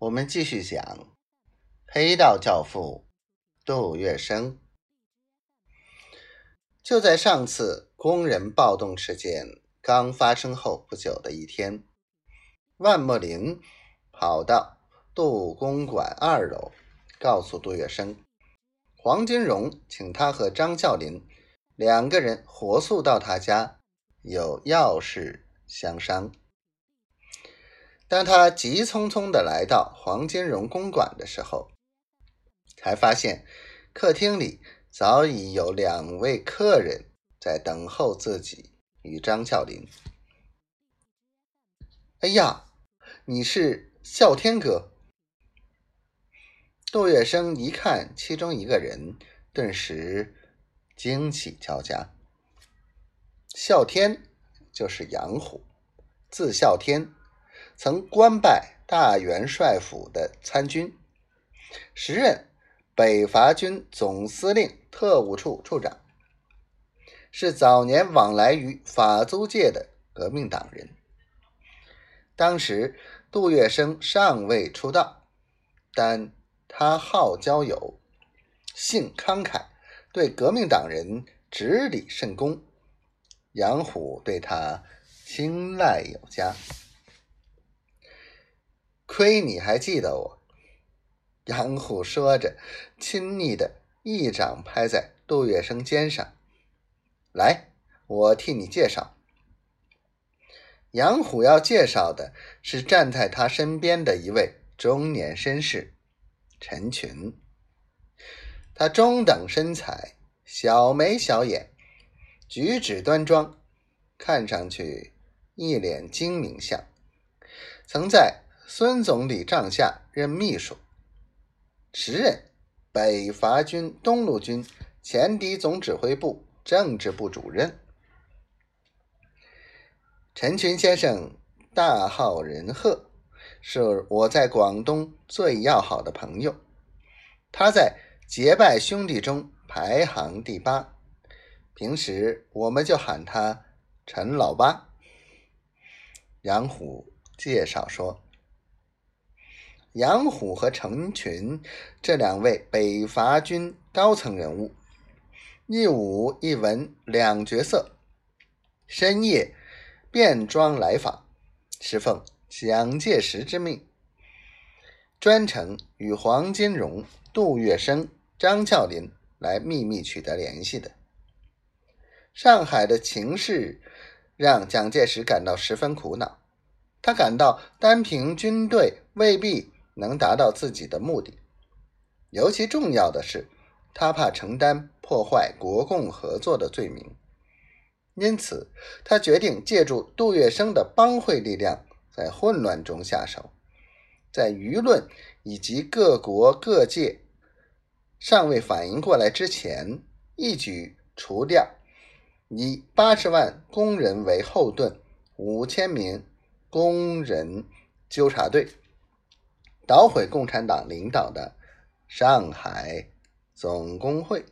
我们继续讲黑道教父杜月笙。就在上次工人暴动事件刚发生后不久的一天，万墨林跑到杜公馆二楼，告诉杜月笙，黄金荣请他和张啸林两个人火速到他家，有要事相商。当他急匆匆的来到黄金荣公馆的时候，才发现客厅里早已有两位客人在等候自己与张啸林。哎呀，你是啸天哥！杜月笙一看其中一个人，顿时惊喜交加。啸天就是杨虎，字啸天。曾官拜大元帅府的参军，时任北伐军总司令特务处处长，是早年往来于法租界的革命党人。当时杜月笙尚未出道，但他好交友，性慷慨，对革命党人执礼甚恭，杨虎对他青睐有加。亏你还记得我，杨虎说着，亲昵的一掌拍在杜月笙肩上。来，我替你介绍。杨虎要介绍的是站在他身边的一位中年绅士陈群。他中等身材，小眉小眼，举止端庄，看上去一脸精明相。曾在。孙总理帐下任秘书，时任北伐军东路军前敌总指挥部政治部主任。陈群先生大好仁鹤，是我在广东最要好的朋友。他在结拜兄弟中排行第八，平时我们就喊他陈老八。杨虎介绍说。杨虎和陈群这两位北伐军高层人物，一武一文两角色，深夜便装来访，是奉蒋介石之命，专程与黄金荣、杜月笙、张啸林来秘密取得联系的。上海的情势让蒋介石感到十分苦恼，他感到单凭军队未必。能达到自己的目的，尤其重要的是，他怕承担破坏国共合作的罪名，因此他决定借助杜月笙的帮会力量，在混乱中下手，在舆论以及各国各界尚未反应过来之前，一举除掉以八十万工人为后盾、五千名工人纠察队。捣毁共产党领导的上海总工会。